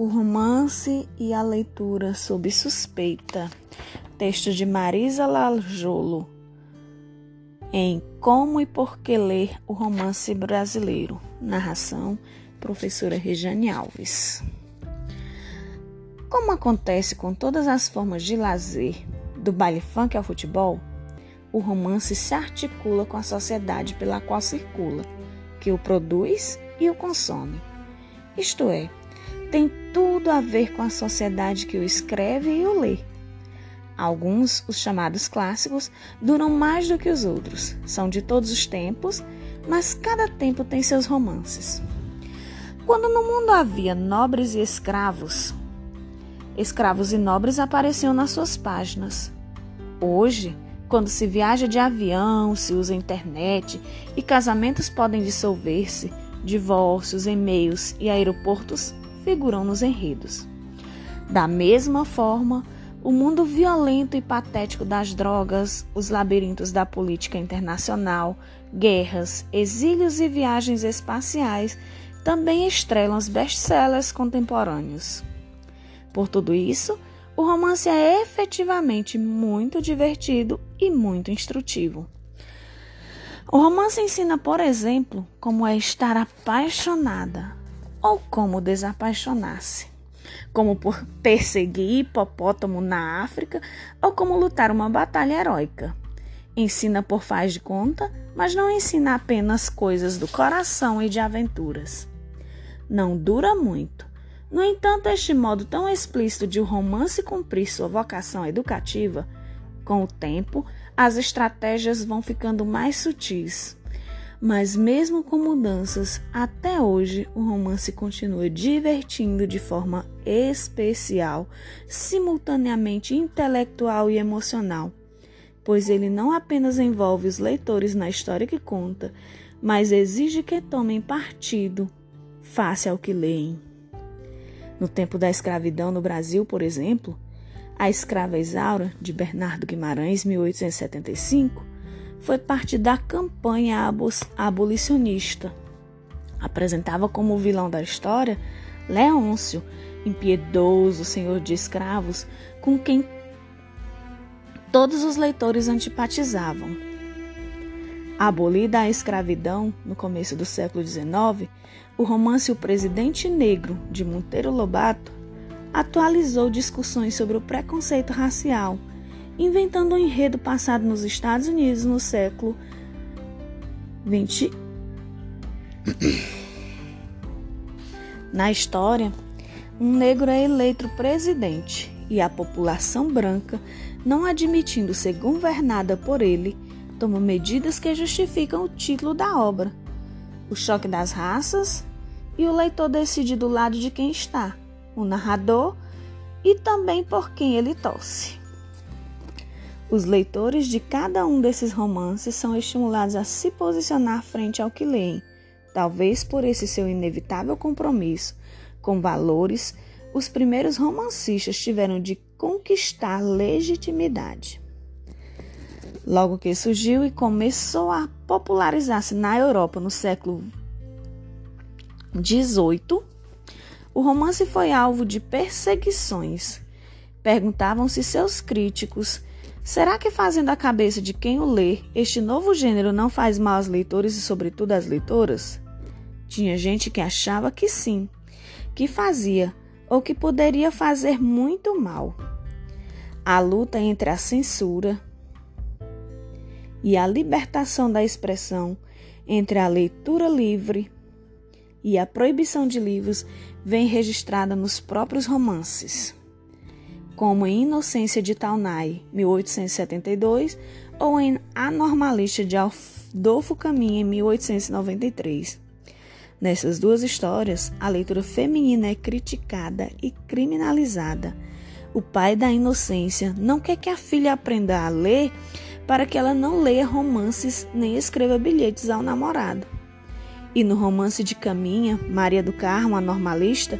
O romance e a leitura sob suspeita. Texto de Marisa Lajolo. Em Como e Por que Ler o Romance Brasileiro. Narração: Professora Regiane Alves. Como acontece com todas as formas de lazer, do baile funk ao futebol, o romance se articula com a sociedade pela qual circula, que o produz e o consome. Isto é, tem tudo a ver com a sociedade que o escreve e o lê. Alguns, os chamados clássicos, duram mais do que os outros, são de todos os tempos, mas cada tempo tem seus romances. Quando no mundo havia nobres e escravos, escravos e nobres apareciam nas suas páginas. Hoje, quando se viaja de avião, se usa internet e casamentos podem dissolver-se, divórcios, e-mails e aeroportos figuram nos enredos. Da mesma forma, o mundo violento e patético das drogas, os labirintos da política internacional, guerras, exílios e viagens espaciais também estrelam os best-sellers contemporâneos. Por tudo isso, o romance é efetivamente muito divertido e muito instrutivo. O romance ensina, por exemplo, como é estar apaixonada, ou como desapaixonar-se, como por perseguir hipopótamo na África ou como lutar uma batalha heróica. Ensina por faz de conta, mas não ensina apenas coisas do coração e de aventuras. Não dura muito. No entanto, este modo tão explícito de o romance cumprir sua vocação educativa, com o tempo, as estratégias vão ficando mais sutis, mas mesmo com mudanças, até hoje o romance continua divertindo de forma especial, simultaneamente intelectual e emocional, pois ele não apenas envolve os leitores na história que conta, mas exige que tomem partido face ao que leem. No tempo da escravidão no Brasil, por exemplo, a escrava Isaura, de Bernardo Guimarães, 1875, foi parte da campanha abolicionista. Apresentava como vilão da história Leôncio, impiedoso senhor de escravos, com quem todos os leitores antipatizavam. Abolida a escravidão no começo do século XIX, o romance O Presidente Negro, de Monteiro Lobato, atualizou discussões sobre o preconceito racial inventando um enredo passado nos Estados Unidos no século 20. Na história, um negro é eleito presidente e a população branca, não admitindo ser governada por ele, toma medidas que justificam o título da obra. O choque das raças e o leitor decide do lado de quem está, o narrador e também por quem ele torce. Os leitores de cada um desses romances são estimulados a se posicionar frente ao que leem. Talvez por esse seu inevitável compromisso com valores, os primeiros romancistas tiveram de conquistar legitimidade. Logo que surgiu e começou a popularizar-se na Europa no século XVIII, o romance foi alvo de perseguições. Perguntavam-se seus críticos Será que fazendo a cabeça de quem o lê, este novo gênero não faz mal aos leitores e, sobretudo, às leitoras? Tinha gente que achava que sim, que fazia ou que poderia fazer muito mal. A luta entre a censura e a libertação da expressão, entre a leitura livre e a proibição de livros, vem registrada nos próprios romances como em Inocência de Taunay, 1872, ou em Anormalista de Adolfo Caminha, em 1893. Nessas duas histórias, a leitura feminina é criticada e criminalizada. O pai da inocência não quer que a filha aprenda a ler para que ela não leia romances nem escreva bilhetes ao namorado. E no romance de Caminha, Maria do Carmo, a normalista,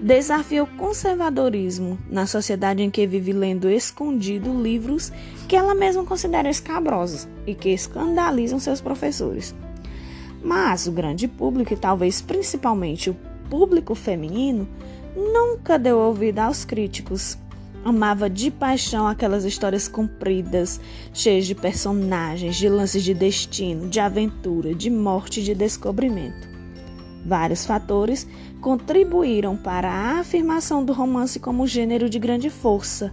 desafia o conservadorismo na sociedade em que vive lendo escondido livros que ela mesma considera escabrosos e que escandalizam seus professores. Mas o grande público, e talvez principalmente o público feminino, nunca deu ouvido aos críticos. Amava de paixão aquelas histórias compridas, cheias de personagens, de lances de destino, de aventura, de morte e de descobrimento. Vários fatores contribuíram para a afirmação do romance como gênero de grande força.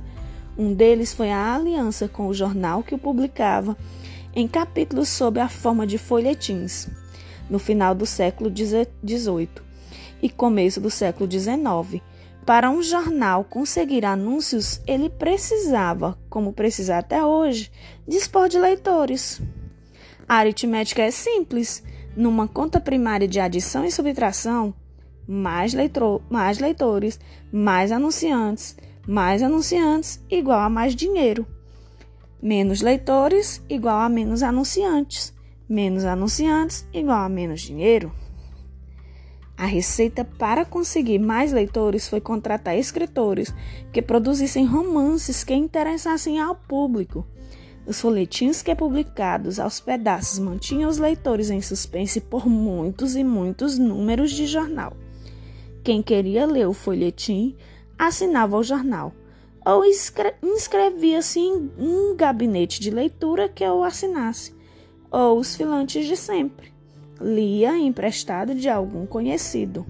Um deles foi a aliança com o jornal que o publicava em capítulos sob a forma de folhetins, no final do século XVIII e começo do século XIX para um jornal conseguir anúncios, ele precisava, como precisa até hoje, dispor de leitores. A aritmética é simples. Numa conta primária de adição e subtração, mais, leitor, mais leitores, mais anunciantes, mais anunciantes igual a mais dinheiro. Menos leitores igual a menos anunciantes. Menos anunciantes igual a menos dinheiro. A receita para conseguir mais leitores foi contratar escritores que produzissem romances que interessassem ao público. Os folhetins que publicados aos pedaços mantinham os leitores em suspense por muitos e muitos números de jornal. Quem queria ler o folhetim assinava o jornal ou inscrevia-se em um gabinete de leitura que o assinasse, ou os filantes de sempre lia emprestado de algum conhecido.